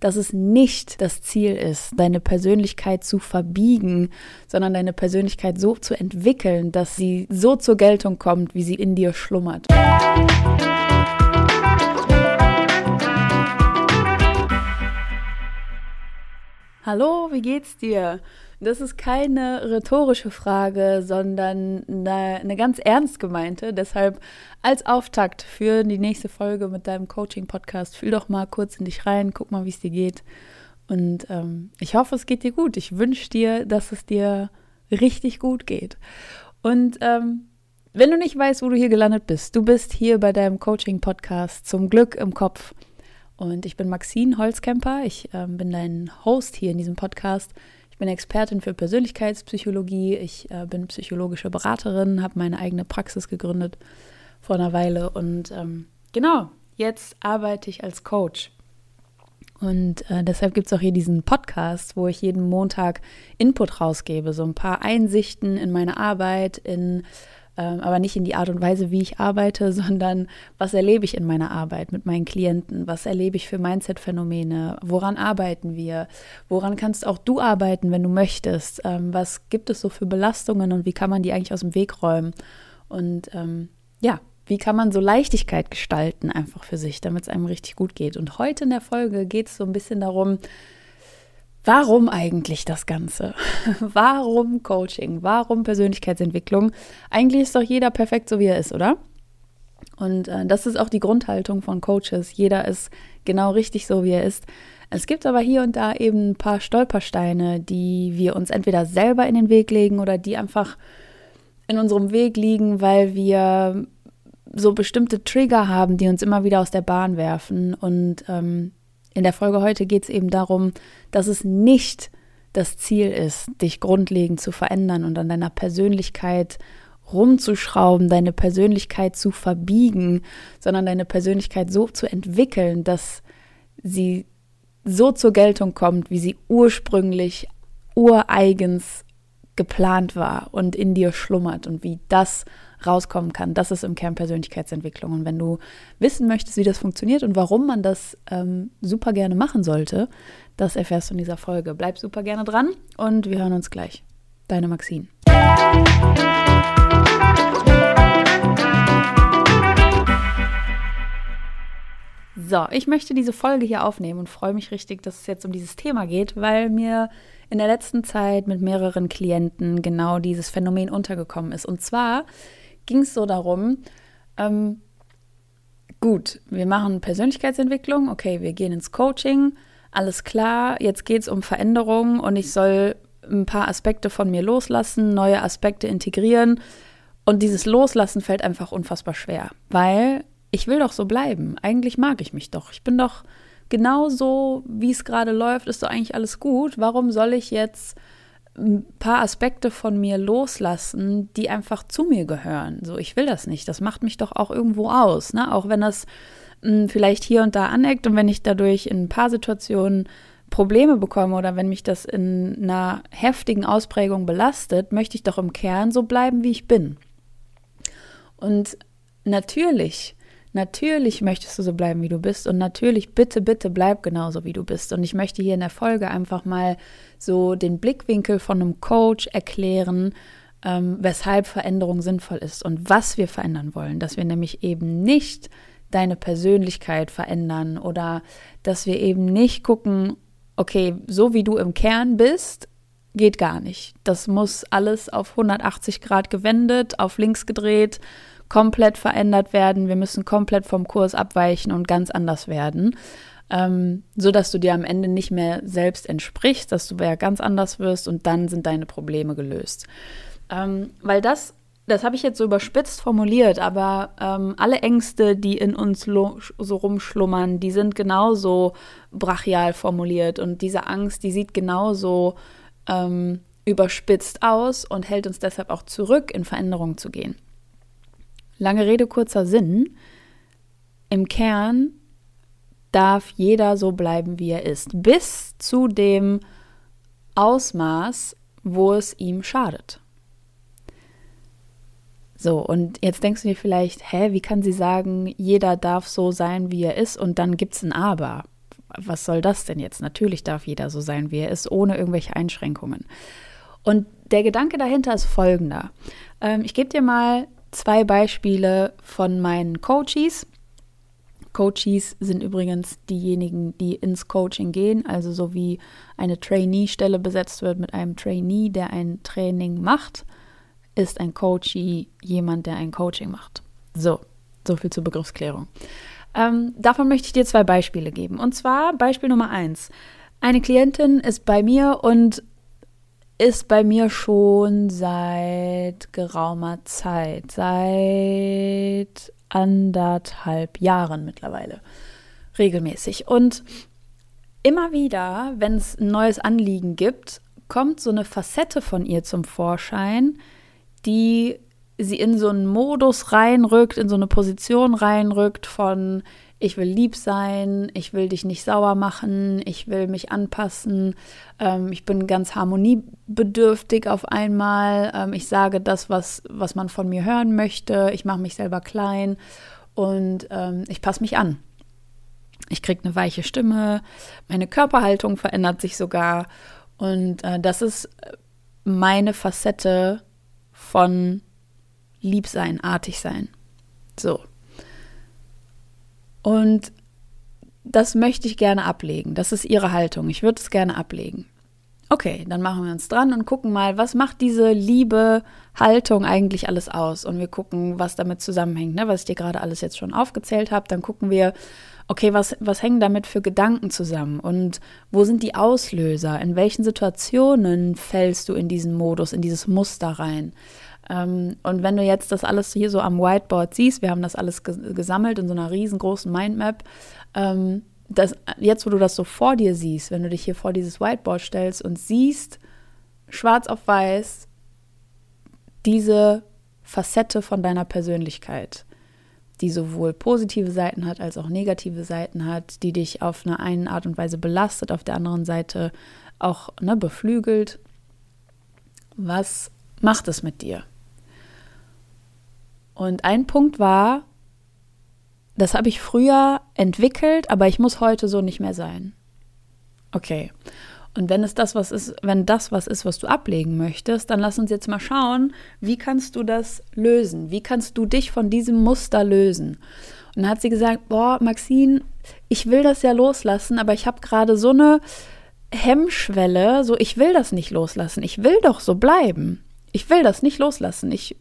dass es nicht das Ziel ist, deine Persönlichkeit zu verbiegen, sondern deine Persönlichkeit so zu entwickeln, dass sie so zur Geltung kommt, wie sie in dir schlummert. Hallo, wie geht's dir? Das ist keine rhetorische Frage, sondern eine, ganz ernst gemeinte. Deshalb als Auftakt für die nächste Folge mit deinem Coaching-Podcast, fühl doch mal kurz in dich rein, guck mal, wie es dir geht. Und ähm, ich hoffe, es geht dir gut. Ich wünsche dir, dass es dir richtig gut geht. Und ähm, wenn du nicht weißt, wo du hier gelandet bist, du bist hier bei deinem Coaching-Podcast zum Glück im Kopf. Und ich bin Maxine Holzkemper. Ich ähm, bin dein Host hier in diesem Podcast. Ich bin Expertin für Persönlichkeitspsychologie. Ich äh, bin psychologische Beraterin, habe meine eigene Praxis gegründet vor einer Weile. Und ähm, genau, jetzt arbeite ich als Coach. Und äh, deshalb gibt es auch hier diesen Podcast, wo ich jeden Montag Input rausgebe, so ein paar Einsichten in meine Arbeit, in aber nicht in die Art und Weise, wie ich arbeite, sondern was erlebe ich in meiner Arbeit mit meinen Klienten, was erlebe ich für Mindset-Phänomene, woran arbeiten wir, woran kannst auch du arbeiten, wenn du möchtest, ähm, was gibt es so für Belastungen und wie kann man die eigentlich aus dem Weg räumen? Und ähm, ja, wie kann man so Leichtigkeit gestalten einfach für sich, damit es einem richtig gut geht. Und heute in der Folge geht es so ein bisschen darum, Warum eigentlich das Ganze? Warum Coaching? Warum Persönlichkeitsentwicklung? Eigentlich ist doch jeder perfekt so, wie er ist, oder? Und äh, das ist auch die Grundhaltung von Coaches. Jeder ist genau richtig so, wie er ist. Es gibt aber hier und da eben ein paar Stolpersteine, die wir uns entweder selber in den Weg legen oder die einfach in unserem Weg liegen, weil wir so bestimmte Trigger haben, die uns immer wieder aus der Bahn werfen. Und ähm, in der Folge heute geht es eben darum, dass es nicht das Ziel ist, dich grundlegend zu verändern und an deiner Persönlichkeit rumzuschrauben, deine Persönlichkeit zu verbiegen, sondern deine Persönlichkeit so zu entwickeln, dass sie so zur Geltung kommt, wie sie ursprünglich ureigens geplant war und in dir schlummert und wie das rauskommen kann. Das ist im Kern Persönlichkeitsentwicklung. Und wenn du wissen möchtest, wie das funktioniert und warum man das ähm, super gerne machen sollte, das erfährst du in dieser Folge. Bleib super gerne dran und wir hören uns gleich. Deine Maxine. So, ich möchte diese Folge hier aufnehmen und freue mich richtig, dass es jetzt um dieses Thema geht, weil mir in der letzten Zeit mit mehreren Klienten genau dieses Phänomen untergekommen ist. Und zwar ging es so darum, ähm, gut, wir machen Persönlichkeitsentwicklung, okay, wir gehen ins Coaching, alles klar, jetzt geht es um Veränderungen und ich soll ein paar Aspekte von mir loslassen, neue Aspekte integrieren. Und dieses Loslassen fällt einfach unfassbar schwer, weil ich will doch so bleiben. Eigentlich mag ich mich doch. Ich bin doch genau so, wie es gerade läuft, ist doch eigentlich alles gut. Warum soll ich jetzt ein paar Aspekte von mir loslassen, die einfach zu mir gehören. So, ich will das nicht. Das macht mich doch auch irgendwo aus, ne? Auch wenn das mh, hm, vielleicht hier und da aneckt und wenn ich dadurch in ein paar Situationen Probleme bekomme oder wenn mich das in einer heftigen Ausprägung belastet, möchte ich doch im Kern so bleiben, wie ich bin. Und natürlich Natürlich möchtest du so bleiben, wie du bist und natürlich bitte, bitte bleib genauso, wie du bist. Und ich möchte hier in der Folge einfach mal so den Blickwinkel von einem Coach erklären, ähm, weshalb Veränderung sinnvoll ist und was wir verändern wollen. Dass wir nämlich eben nicht deine Persönlichkeit verändern oder dass wir eben nicht gucken, okay, so wie du im Kern bist, geht gar nicht. Das muss alles auf 180 Grad gewendet, auf links gedreht komplett verändert werden, wir müssen komplett vom Kurs abweichen und ganz anders werden, ähm, so dass du dir am Ende nicht mehr selbst entsprichst, dass du ja ganz anders wirst und dann sind deine Probleme gelöst. Ähm, weil das, das habe ich jetzt so überspitzt formuliert, aber ähm, alle Ängste, die in uns so rumschlummern, die sind genauso brachial formuliert und diese Angst, die sieht genauso ähm, überspitzt aus und hält uns deshalb auch zurück, in Veränderungen zu gehen. Lange Rede, kurzer Sinn. Im Kern darf jeder so bleiben, wie er ist, bis zu dem Ausmaß, wo es ihm schadet. So, und jetzt denkst du dir vielleicht, hä, wie kann sie sagen, jeder darf so sein, wie er ist, und dann gibt es ein Aber. was soll das denn jetzt? Natürlich darf jeder so sein, wie er ist, ohne irgendwelche Einschränkungen. Und der Gedanke dahinter ist folgender. Ähm, ich gebe dir mal zwei Beispiele von meinen Coaches. Coaches sind übrigens diejenigen, die ins Coaching gehen, also so wie eine Trainee-Stelle besetzt wird mit einem Trainee, der ein Training macht, ist ein Coachee jemand, der ein Coaching macht. So, so viel zur Begriffsklärung. Ähm, davon möchte ich dir zwei Beispiele geben. Und zwar Beispiel Nummer eins. Eine Klientin ist bei mir und ist bei mir schon seit geraumer Zeit, seit anderthalb Jahren mittlerweile regelmäßig. Und immer wieder, wenn es ein neues Anliegen gibt, kommt so eine Facette von ihr zum Vorschein, die sie in so einen Modus reinrückt, in so eine Position reinrückt von ich will lieb sein, ich will dich nicht sauer machen, ich will mich anpassen, ähm, ich bin ganz harmoniebedürftig auf einmal, ähm, ich sage das, was, was man von mir hören möchte, ich mache mich selber klein und ähm, ich passe mich an. Ich kriege eine weiche Stimme, meine Körperhaltung verändert sich sogar und äh, das ist meine Facette von lieb sein, artig sein. So. Und das möchte ich gerne ablegen. Das ist ihre Haltung. Ich würde es gerne ablegen. Okay, dann machen wir uns dran und gucken mal, was macht diese liebe Haltung eigentlich alles aus? Und wir gucken, was damit zusammenhängt, ne? was ich dir gerade alles jetzt schon aufgezählt habe. Dann gucken wir, okay, was, was hängen damit für Gedanken zusammen? Und wo sind die Auslöser? In welchen Situationen fällst du in diesen Modus, in dieses Muster rein? Ähm, und wenn du jetzt das alles hier so am Whiteboard siehst, wir haben das alles gesammelt in so einer riesengroßen Mindmap, ähm, das, jetzt wo du das so vor dir siehst, wenn du dich hier vor dieses Whiteboard stellst und siehst, schwarz auf weiß, diese Facette von deiner Persönlichkeit, die sowohl positive Seiten hat als auch negative Seiten hat, die dich auf eine eine Art und Weise belastet, auf der anderen Seite auch ne, beflügelt. Was macht es mit dir? Und ein Punkt war, das habe ich früher entwickelt, aber ich muss heute so nicht mehr sein. Okay. Und wenn es das was ist, wenn das was ist, was du ablegen möchtest, dann lass uns jetzt mal schauen, wie kannst du das lösen? Wie kannst du dich von diesem Muster lösen? Und dann hat sie gesagt, boah, Maxine, ich will das ja loslassen, aber ich habe gerade so eine Hemmschwelle, so ich will das nicht loslassen. Ich will doch so bleiben. Ich will das nicht loslassen. Ich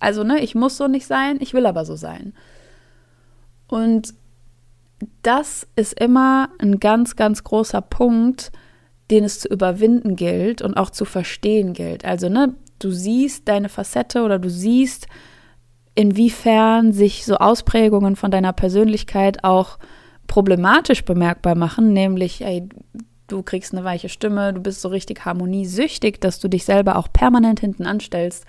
also, ne, ich muss so nicht sein, ich will aber so sein. Und das ist immer ein ganz, ganz großer Punkt, den es zu überwinden gilt und auch zu verstehen gilt. Also, ne, du siehst deine Facette oder du siehst, inwiefern sich so Ausprägungen von deiner Persönlichkeit auch problematisch bemerkbar machen, nämlich, ey, du kriegst eine weiche Stimme, du bist so richtig harmoniesüchtig, dass du dich selber auch permanent hinten anstellst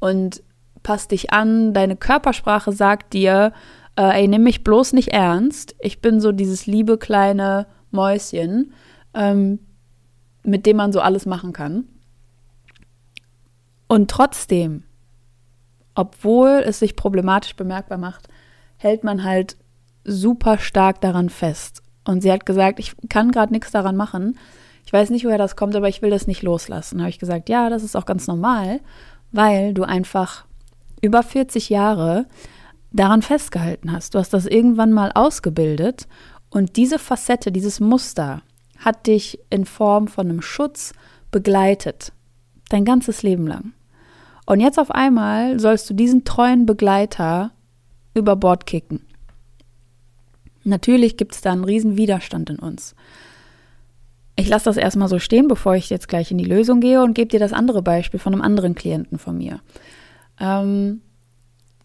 und pass dich an, deine Körpersprache sagt dir, äh, ey, nimm mich bloß nicht ernst. Ich bin so dieses liebe kleine Mäuschen, ähm, mit dem man so alles machen kann. Und trotzdem, obwohl es sich problematisch bemerkbar macht, hält man halt super stark daran fest. Und sie hat gesagt, ich kann gerade nichts daran machen. Ich weiß nicht, woher das kommt, aber ich will das nicht loslassen. Da habe ich gesagt, ja, das ist auch ganz normal, weil du einfach über 40 Jahre daran festgehalten hast. Du hast das irgendwann mal ausgebildet und diese Facette, dieses Muster hat dich in Form von einem Schutz begleitet. Dein ganzes Leben lang. Und jetzt auf einmal sollst du diesen treuen Begleiter über Bord kicken. Natürlich gibt es da einen riesen Widerstand in uns. Ich lasse das erstmal so stehen, bevor ich jetzt gleich in die Lösung gehe und gebe dir das andere Beispiel von einem anderen Klienten von mir ähm,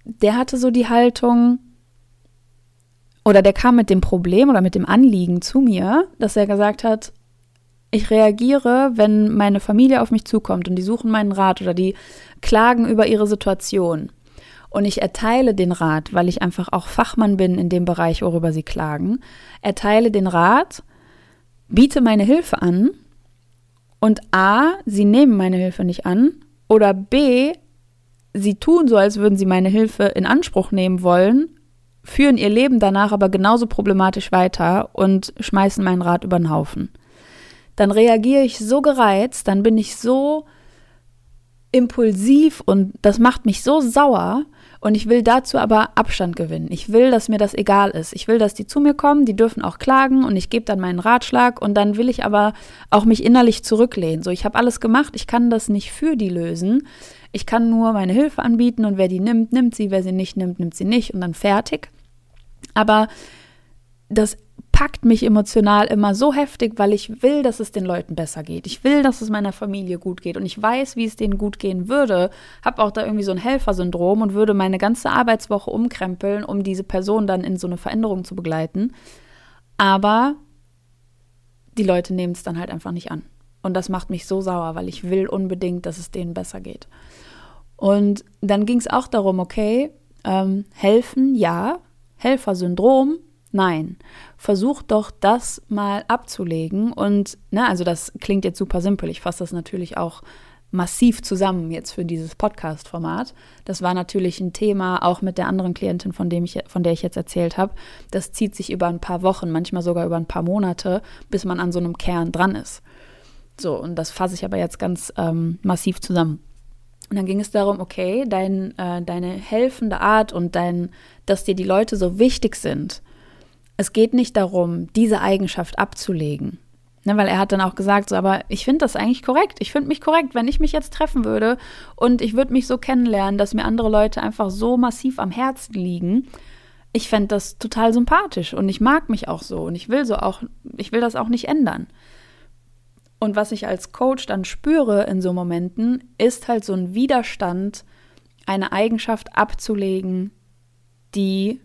der hatte so die Haltung, oder der kam mit dem Problem oder mit dem Anliegen zu mir, dass er gesagt hat, ich reagiere, wenn meine Familie auf mich zukommt und die suchen meinen Rat oder die klagen über ihre Situation. Und ich erteile den Rat, weil ich einfach auch Fachmann bin in dem Bereich, worüber sie klagen, erteile den Rat, biete meine Hilfe an und A, sie nehmen meine Hilfe nicht an oder B, sie tun so, als würden sie meine Hilfe in Anspruch nehmen wollen, führen ihr Leben danach aber genauso problematisch weiter und schmeißen meinen Rat über den Haufen. Dann reagiere ich so gereizt, dann bin ich so impulsiv und das macht mich so sauer und ich will dazu aber Abstand gewinnen. Ich will, dass mir das egal ist. Ich will, dass die zu mir kommen, die dürfen auch klagen und ich gebe dann meinen Ratschlag und dann will ich aber auch mich innerlich zurücklehnen. So, ich habe alles gemacht, ich kann das nicht für die lösen. Ich kann nur meine Hilfe anbieten und wer die nimmt, nimmt sie, wer sie nicht nimmt, nimmt sie nicht und dann fertig. Aber das packt mich emotional immer so heftig, weil ich will, dass es den Leuten besser geht. Ich will, dass es meiner Familie gut geht und ich weiß, wie es denen gut gehen würde. Habe auch da irgendwie so ein Helfersyndrom und würde meine ganze Arbeitswoche umkrempeln, um diese Person dann in so eine Veränderung zu begleiten. Aber die Leute nehmen es dann halt einfach nicht an. Und das macht mich so sauer, weil ich will unbedingt, dass es denen besser geht. Und dann ging es auch darum, okay, ähm, helfen, ja, Helfersyndrom, Nein, versuch doch das mal abzulegen. Und, ne, also das klingt jetzt super simpel. Ich fasse das natürlich auch massiv zusammen jetzt für dieses Podcast-Format. Das war natürlich ein Thema auch mit der anderen Klientin, von, dem ich, von der ich jetzt erzählt habe. Das zieht sich über ein paar Wochen, manchmal sogar über ein paar Monate, bis man an so einem Kern dran ist. So, und das fasse ich aber jetzt ganz ähm, massiv zusammen. Und dann ging es darum, okay, dein, äh, deine helfende Art und dein, dass dir die Leute so wichtig sind, es geht nicht darum, diese Eigenschaft abzulegen. Ne, weil er hat dann auch gesagt, so, aber ich finde das eigentlich korrekt. Ich finde mich korrekt, wenn ich mich jetzt treffen würde und ich würde mich so kennenlernen, dass mir andere Leute einfach so massiv am Herzen liegen. Ich fände das total sympathisch und ich mag mich auch so und ich will so auch, ich will das auch nicht ändern. Und was ich als Coach dann spüre in so Momenten, ist halt so ein Widerstand, eine Eigenschaft abzulegen, die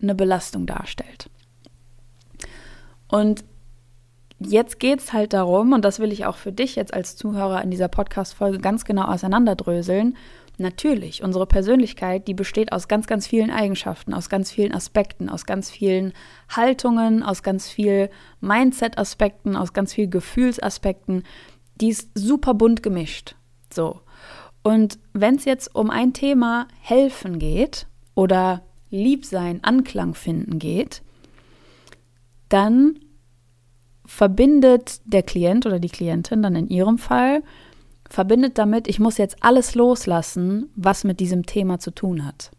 eine Belastung darstellt. Und jetzt geht es halt darum, und das will ich auch für dich jetzt als Zuhörer in dieser Podcast-Folge ganz genau auseinanderdröseln. Natürlich, unsere Persönlichkeit, die besteht aus ganz, ganz vielen Eigenschaften, aus ganz vielen Aspekten, aus ganz vielen Haltungen, aus ganz vielen Mindset-Aspekten, aus ganz vielen Gefühlsaspekten. Die ist super bunt gemischt. So. Und wenn es jetzt um ein Thema helfen geht oder Liebsein, Anklang finden geht, dann verbindet der Klient oder die Klientin dann in ihrem Fall, verbindet damit, ich muss jetzt alles loslassen, was mit diesem Thema zu tun hat.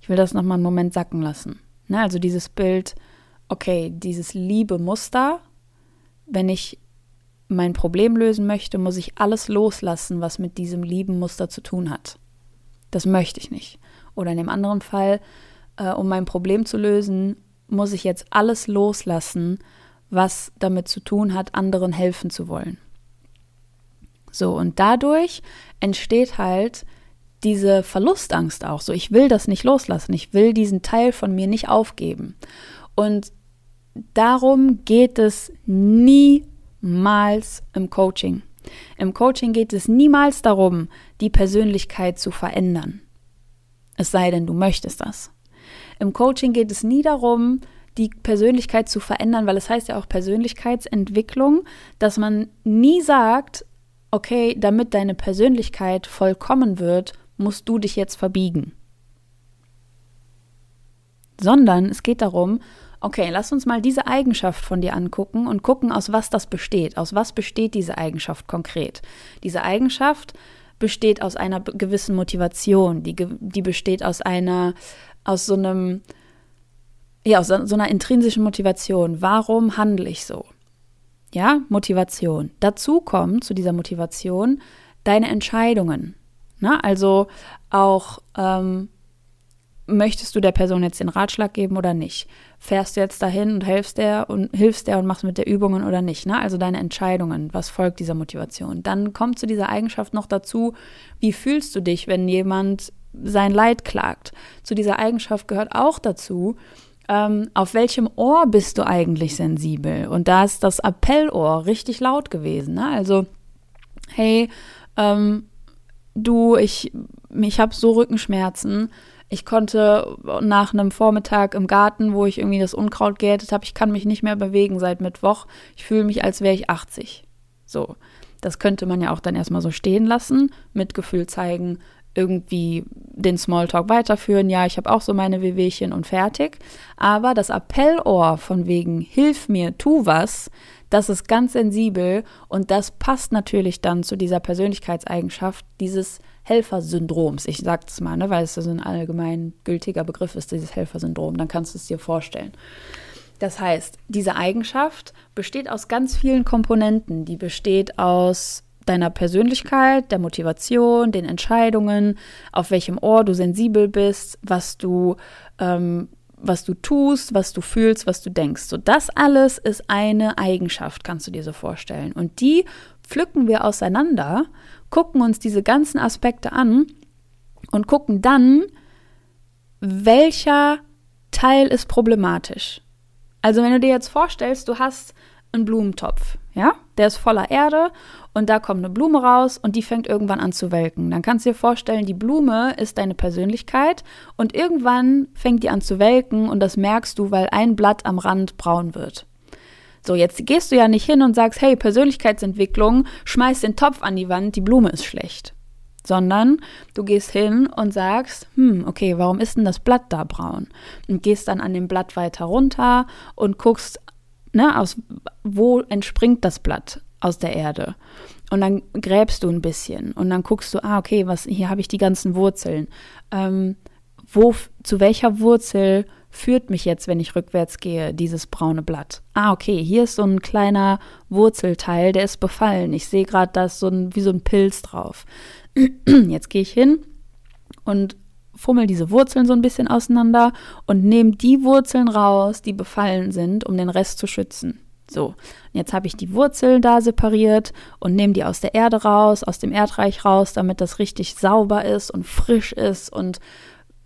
Ich will das nochmal einen Moment sacken lassen. Ne, also dieses Bild, okay, dieses liebe Muster, wenn ich mein Problem lösen möchte, muss ich alles loslassen, was mit diesem lieben Muster zu tun hat. Das möchte ich nicht. Oder in dem anderen Fall, äh, um mein Problem zu lösen, muss ich jetzt alles loslassen, was damit zu tun hat, anderen helfen zu wollen. So, und dadurch entsteht halt diese Verlustangst auch. So, ich will das nicht loslassen. Ich will diesen Teil von mir nicht aufgeben. Und darum geht es niemals im Coaching. Im Coaching geht es niemals darum, die Persönlichkeit zu verändern. Es sei denn, du möchtest das. Im Coaching geht es nie darum, die Persönlichkeit zu verändern, weil es heißt ja auch Persönlichkeitsentwicklung, dass man nie sagt, okay, damit deine Persönlichkeit vollkommen wird, musst du dich jetzt verbiegen. Sondern es geht darum, okay, lass uns mal diese Eigenschaft von dir angucken und gucken, aus was das besteht. Aus was besteht diese Eigenschaft konkret? Diese Eigenschaft besteht aus einer gewissen Motivation, die, die besteht aus einer aus so einem, ja, aus so einer intrinsischen Motivation. Warum handle ich so? Ja, Motivation. Dazu kommt zu dieser Motivation deine Entscheidungen. Na, also auch, ähm, möchtest du der Person jetzt den Ratschlag geben oder nicht? Fährst du jetzt dahin und hilfst der und hilfst der und machst mit der Übungen oder nicht? Ne? Also deine Entscheidungen, was folgt dieser Motivation? Dann kommt zu dieser Eigenschaft noch dazu, wie fühlst du dich, wenn jemand sein Leid klagt. Zu dieser Eigenschaft gehört auch dazu, ähm, auf welchem Ohr bist du eigentlich sensibel? Und da ist das Appellohr richtig laut gewesen. Ne? Also, hey, ähm, du, ich, ich habe so Rückenschmerzen. Ich konnte nach einem Vormittag im Garten, wo ich irgendwie das Unkraut geerntet habe, ich kann mich nicht mehr bewegen seit Mittwoch. Ich fühle mich, als wäre ich 80. So, das könnte man ja auch dann erstmal so stehen lassen, Mitgefühl zeigen, irgendwie den Smalltalk weiterführen. Ja, ich habe auch so meine Wehwehchen und fertig. Aber das Appellohr von wegen, hilf mir, tu was, das ist ganz sensibel und das passt natürlich dann zu dieser Persönlichkeitseigenschaft dieses Helfersyndroms. Ich sage es mal, ne, weil es so ein allgemein gültiger Begriff ist, dieses Helfersyndrom. Dann kannst du es dir vorstellen. Das heißt, diese Eigenschaft besteht aus ganz vielen Komponenten. Die besteht aus deiner Persönlichkeit, der Motivation, den Entscheidungen, auf welchem Ohr du sensibel bist, was du, ähm, was du tust, was du fühlst, was du denkst. So, das alles ist eine Eigenschaft, kannst du dir so vorstellen. Und die pflücken wir auseinander, gucken uns diese ganzen Aspekte an und gucken dann, welcher Teil ist problematisch. Also wenn du dir jetzt vorstellst, du hast einen Blumentopf, ja, der ist voller Erde und da kommt eine Blume raus und die fängt irgendwann an zu welken. Dann kannst du dir vorstellen, die Blume ist deine Persönlichkeit und irgendwann fängt die an zu welken und das merkst du, weil ein Blatt am Rand braun wird. So, jetzt gehst du ja nicht hin und sagst, hey, Persönlichkeitsentwicklung, schmeiß den Topf an die Wand, die Blume ist schlecht sondern du gehst hin und sagst, hm, okay, warum ist denn das Blatt da braun? Und gehst dann an dem Blatt weiter runter und guckst, ne, aus wo entspringt das Blatt aus der Erde? Und dann gräbst du ein bisschen und dann guckst du, ah, okay, was, hier habe ich die ganzen Wurzeln. Ähm, wo, zu welcher Wurzel führt mich jetzt, wenn ich rückwärts gehe, dieses braune Blatt? Ah, okay, hier ist so ein kleiner Wurzelteil, der ist befallen. Ich sehe gerade, da ist so ein, wie so ein Pilz drauf. Jetzt gehe ich hin und fummel diese Wurzeln so ein bisschen auseinander und nehme die Wurzeln raus, die befallen sind, um den Rest zu schützen. So, jetzt habe ich die Wurzeln da separiert und nehme die aus der Erde raus, aus dem Erdreich raus, damit das richtig sauber ist und frisch ist und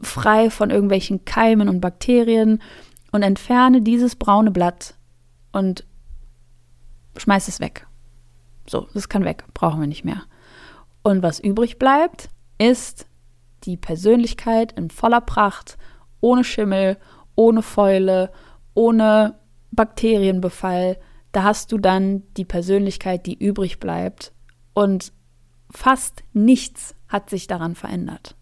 frei von irgendwelchen Keimen und Bakterien und entferne dieses braune Blatt und schmeiße es weg. So, das kann weg, brauchen wir nicht mehr. Und was übrig bleibt, ist die Persönlichkeit in voller Pracht, ohne Schimmel, ohne Fäule, ohne Bakterienbefall. Da hast du dann die Persönlichkeit, die übrig bleibt. Und fast nichts hat sich daran verändert,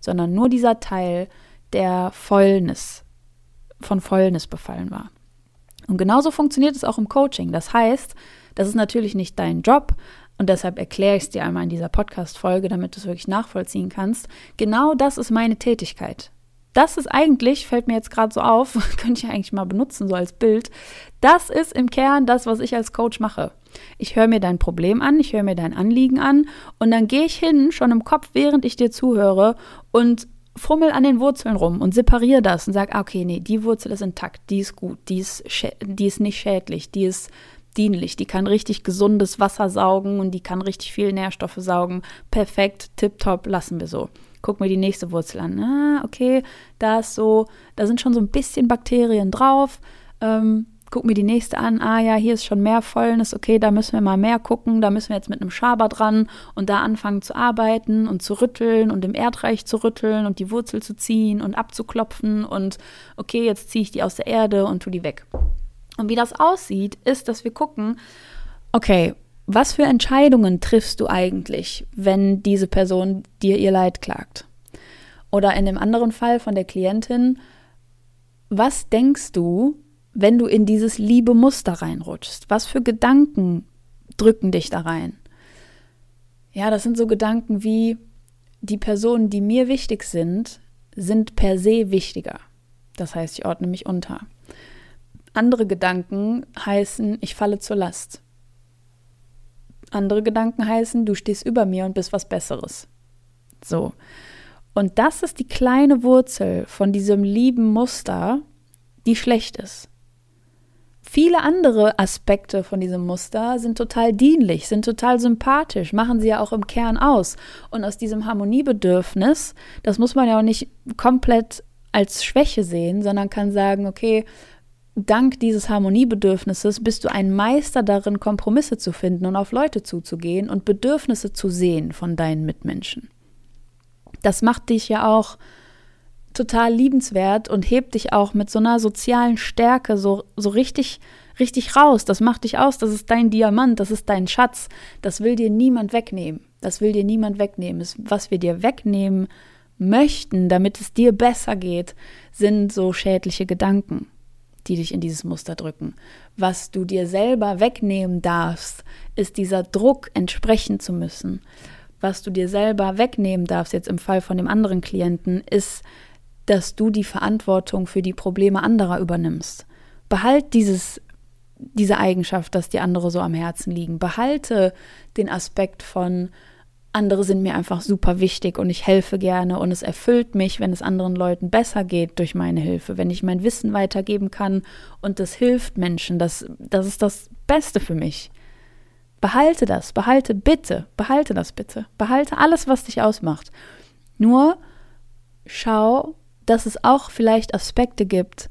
sondern nur dieser Teil, der Fäulnis, von Fäulnis befallen war. Und genauso funktioniert es auch im Coaching. Das heißt, das ist natürlich nicht dein Job, und deshalb erkläre ich es dir einmal in dieser Podcast-Folge, damit du es wirklich nachvollziehen kannst. Genau das ist meine Tätigkeit. Das ist eigentlich, fällt mir jetzt gerade so auf, könnte ich eigentlich mal benutzen, so als Bild. Das ist im Kern das, was ich als Coach mache. Ich höre mir dein Problem an, ich höre mir dein Anliegen an und dann gehe ich hin, schon im Kopf, während ich dir zuhöre und fummel an den Wurzeln rum und separiere das und sage, ah, okay, nee, die Wurzel ist intakt, die ist gut, die ist, die ist nicht schädlich, die ist dienlich. Die kann richtig gesundes Wasser saugen und die kann richtig viel Nährstoffe saugen. Perfekt, tipptopp, lassen wir so. Guck mir die nächste Wurzel an. Ah, okay, da ist so, da sind schon so ein bisschen Bakterien drauf. Ähm, guck mir die nächste an. Ah ja, hier ist schon mehr Fäulnis. Okay, da müssen wir mal mehr gucken. Da müssen wir jetzt mit einem Schaber dran und da anfangen zu arbeiten und zu rütteln und im Erdreich zu rütteln und die Wurzel zu ziehen und abzuklopfen. Und okay, jetzt ziehe ich die aus der Erde und tu die weg. Und wie das aussieht, ist, dass wir gucken, okay, was für Entscheidungen triffst du eigentlich, wenn diese Person dir ihr Leid klagt? Oder in dem anderen Fall von der Klientin, was denkst du, wenn du in dieses liebe Muster reinrutschst? Was für Gedanken drücken dich da rein? Ja, das sind so Gedanken wie, die Personen, die mir wichtig sind, sind per se wichtiger. Das heißt, ich ordne mich unter. Andere Gedanken heißen, ich falle zur Last. Andere Gedanken heißen, du stehst über mir und bist was Besseres. So. Und das ist die kleine Wurzel von diesem lieben Muster, die schlecht ist. Viele andere Aspekte von diesem Muster sind total dienlich, sind total sympathisch, machen sie ja auch im Kern aus. Und aus diesem Harmoniebedürfnis, das muss man ja auch nicht komplett als Schwäche sehen, sondern kann sagen, okay, dank dieses Harmoniebedürfnisses bist du ein Meister darin, Kompromisse zu finden und auf Leute zuzugehen und Bedürfnisse zu sehen von deinen Mitmenschen. Das macht dich ja auch total liebenswert und hebt dich auch mit so einer sozialen Stärke so, so richtig, richtig raus. Das macht dich aus, das ist dein Diamant, das ist dein Schatz. Das will dir niemand wegnehmen. Das will dir niemand wegnehmen. Was wir dir wegnehmen möchten, damit es dir besser geht, sind so schädliche Gedanken, die dich in dieses Muster drücken. Was du dir selber wegnehmen darfst, ist dieser Druck, entsprechen zu müssen. Was du dir selber wegnehmen darfst, jetzt im Fall von dem anderen Klienten, ist, dass du die Verantwortung für die Probleme anderer übernimmst. Behalt dieses diese Eigenschaft, dass die andere so am Herzen liegen. Behalte den Aspekt von andere sind mir einfach super wichtig und ich helfe gerne und es erfüllt mich, wenn es anderen Leuten besser geht durch meine Hilfe, wenn ich mein Wissen weitergeben kann und das hilft Menschen, das, das ist das Beste für mich. Behalte das, behalte bitte, behalte das bitte, behalte alles, was dich ausmacht. Nur schau, dass es auch vielleicht Aspekte gibt,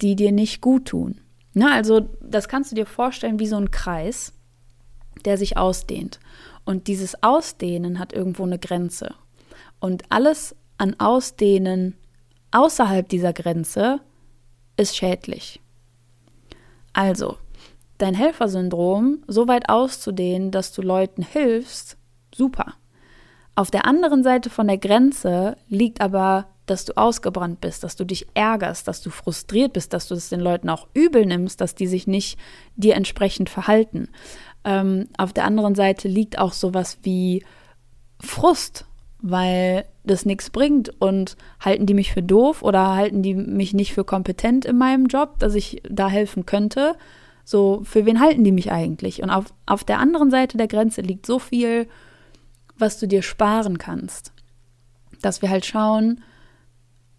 die dir nicht gut tun. Na, also das kannst du dir vorstellen wie so ein Kreis, der sich ausdehnt. Und dieses Ausdehnen hat irgendwo eine Grenze. Und alles an Ausdehnen außerhalb dieser Grenze ist schädlich. Also, dein Helfersyndrom so weit auszudehnen, dass du Leuten hilfst, super. Auf der anderen Seite von der Grenze liegt aber, dass du ausgebrannt bist, dass du dich ärgerst, dass du frustriert bist, dass du es den Leuten auch übel nimmst, dass die sich nicht dir entsprechend verhalten. Ähm, auf der anderen Seite liegt auch sowas wie Frust, weil das nichts bringt und halten die mich für doof oder halten die mich nicht für kompetent in meinem Job, dass ich da helfen könnte. So, für wen halten die mich eigentlich? Und auf, auf der anderen Seite der Grenze liegt so viel, was du dir sparen kannst. Dass wir halt schauen,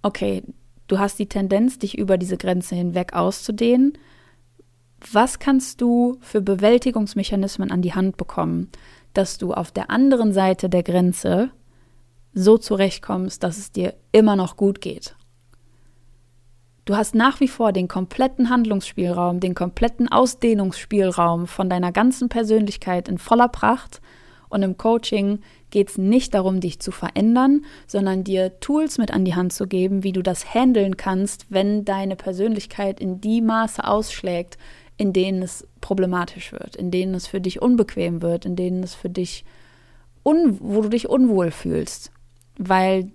okay, du hast die Tendenz, dich über diese Grenze hinweg auszudehnen was kannst du für Bewältigungsmechanismen an die Hand bekommen, dass du auf der anderen Seite der Grenze so zurechtkommst, dass es dir immer noch gut geht. Du hast nach wie vor den kompletten Handlungsspielraum, den kompletten Ausdehnungsspielraum von deiner ganzen Persönlichkeit in voller Pracht. Und im Coaching geht es nicht darum, dich zu verändern, sondern dir Tools mit an die Hand zu geben, wie du das handeln kannst, wenn deine Persönlichkeit in die Maße ausschlägt, in denen es problematisch wird, in denen es für dich unbequem wird, in denen es für dich, un wo du dich unwohl fühlst, weil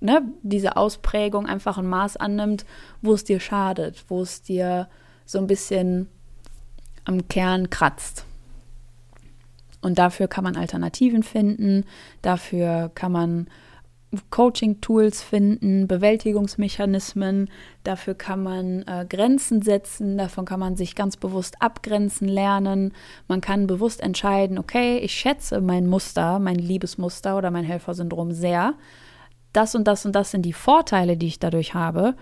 ne, diese Ausprägung einfach ein Maß annimmt, wo es dir schadet, wo es dir so ein bisschen am Kern kratzt. Und dafür kann man Alternativen finden, dafür kann man Coaching-Tools finden, Bewältigungsmechanismen. Dafür kann man äh, Grenzen setzen, davon kann man sich ganz bewusst abgrenzen lernen. Man kann bewusst entscheiden, okay, ich schätze mein Muster, mein Liebesmuster oder mein Helfersyndrom sehr. Das und das und das sind die Vorteile, die ich dadurch habe.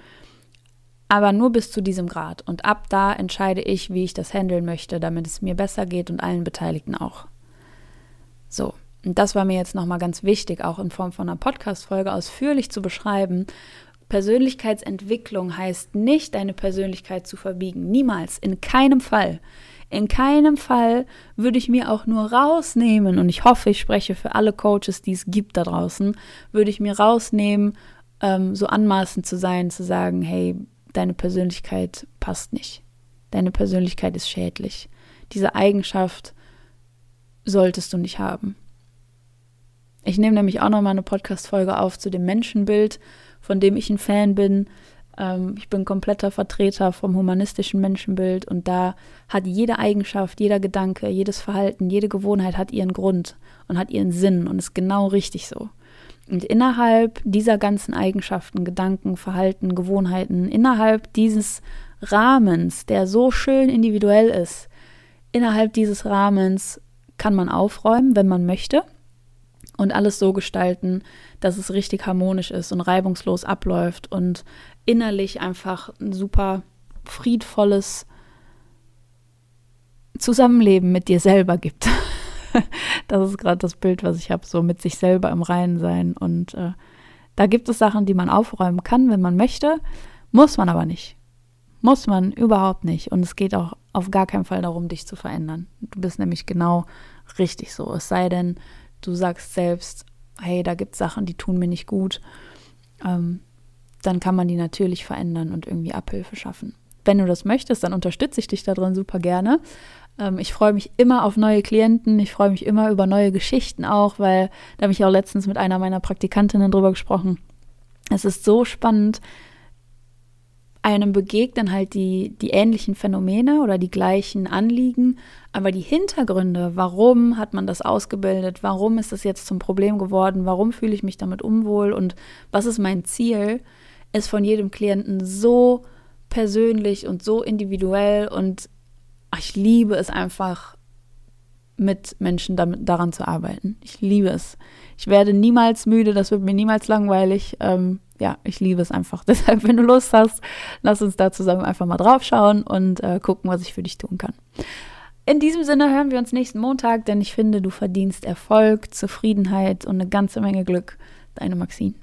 Aber nur bis zu diesem Grad. Und ab da entscheide ich, wie ich das handeln möchte, damit es mir besser geht und allen Beteiligten auch. So. Und das war mir jetzt nochmal ganz wichtig, auch in Form von einer Podcast-Folge ausführlich zu beschreiben. Persönlichkeitsentwicklung heißt nicht, deine Persönlichkeit zu verbiegen. Niemals. In keinem Fall. In keinem Fall würde ich mir auch nur rausnehmen, und ich hoffe, ich spreche für alle Coaches, die es gibt da draußen, würde ich mir rausnehmen, ähm, so anmaßend zu sein, zu sagen, hey, deine Persönlichkeit passt nicht. Deine Persönlichkeit ist schädlich. Diese Eigenschaft solltest du nicht haben. Ich nehme nämlich auch noch mal eine Podcast-Folge auf zu dem Menschenbild, von dem ich ein Fan bin. Ähm, ich bin kompletter Vertreter vom humanistischen Menschenbild und da hat jede Eigenschaft, jeder Gedanke, jedes Verhalten, jede Gewohnheit hat ihren Grund und hat ihren Sinn und ist genau richtig so. Und innerhalb dieser ganzen Eigenschaften, Gedanken, Verhalten, Gewohnheiten, innerhalb dieses Rahmens, der so schön individuell ist, innerhalb dieses Rahmens kann man aufräumen, wenn man möchte und alles so gestalten, dass es richtig harmonisch ist und reibungslos abläuft und innerlich einfach ein super friedvolles Zusammenleben mit dir selber gibt. das ist gerade das Bild, was ich habe, so mit sich selber im Reinen sein. Und äh, da gibt es Sachen, die man aufräumen kann, wenn man möchte, muss man aber nicht. Muss man überhaupt nicht. Und es geht auch auf gar keinen Fall darum, dich zu verändern. Du bist nämlich genau richtig so. Es sei denn, du sagst selbst, hey, da gibt es Sachen, die tun mir nicht gut, ähm, dann kann man die natürlich verändern und irgendwie Abhilfe schaffen. Wenn du das möchtest, dann unterstütze ich dich darin super gerne. Ähm, ich freue mich immer auf neue Klienten. Ich freue mich immer über neue Geschichten auch, weil da habe ich auch letztens mit einer meiner Praktikantinnen drüber gesprochen. Es ist so spannend, einem begegnen halt die, die ähnlichen Phänomene oder die gleichen Anliegen, aber die Hintergründe, warum hat man das ausgebildet, warum ist das jetzt zum Problem geworden, warum fühle ich mich damit unwohl und was ist mein Ziel, ist von jedem Klienten so persönlich und so individuell und ich liebe es einfach, mit Menschen damit, daran zu arbeiten. Ich liebe es. Ich werde niemals müde, das wird mir niemals langweilig. Ähm, ja, ich liebe es einfach. Deshalb, wenn du Lust hast, lass uns da zusammen einfach mal drauf schauen und äh, gucken, was ich für dich tun kann. In diesem Sinne hören wir uns nächsten Montag, denn ich finde, du verdienst Erfolg, Zufriedenheit und eine ganze Menge Glück. Deine Maxine.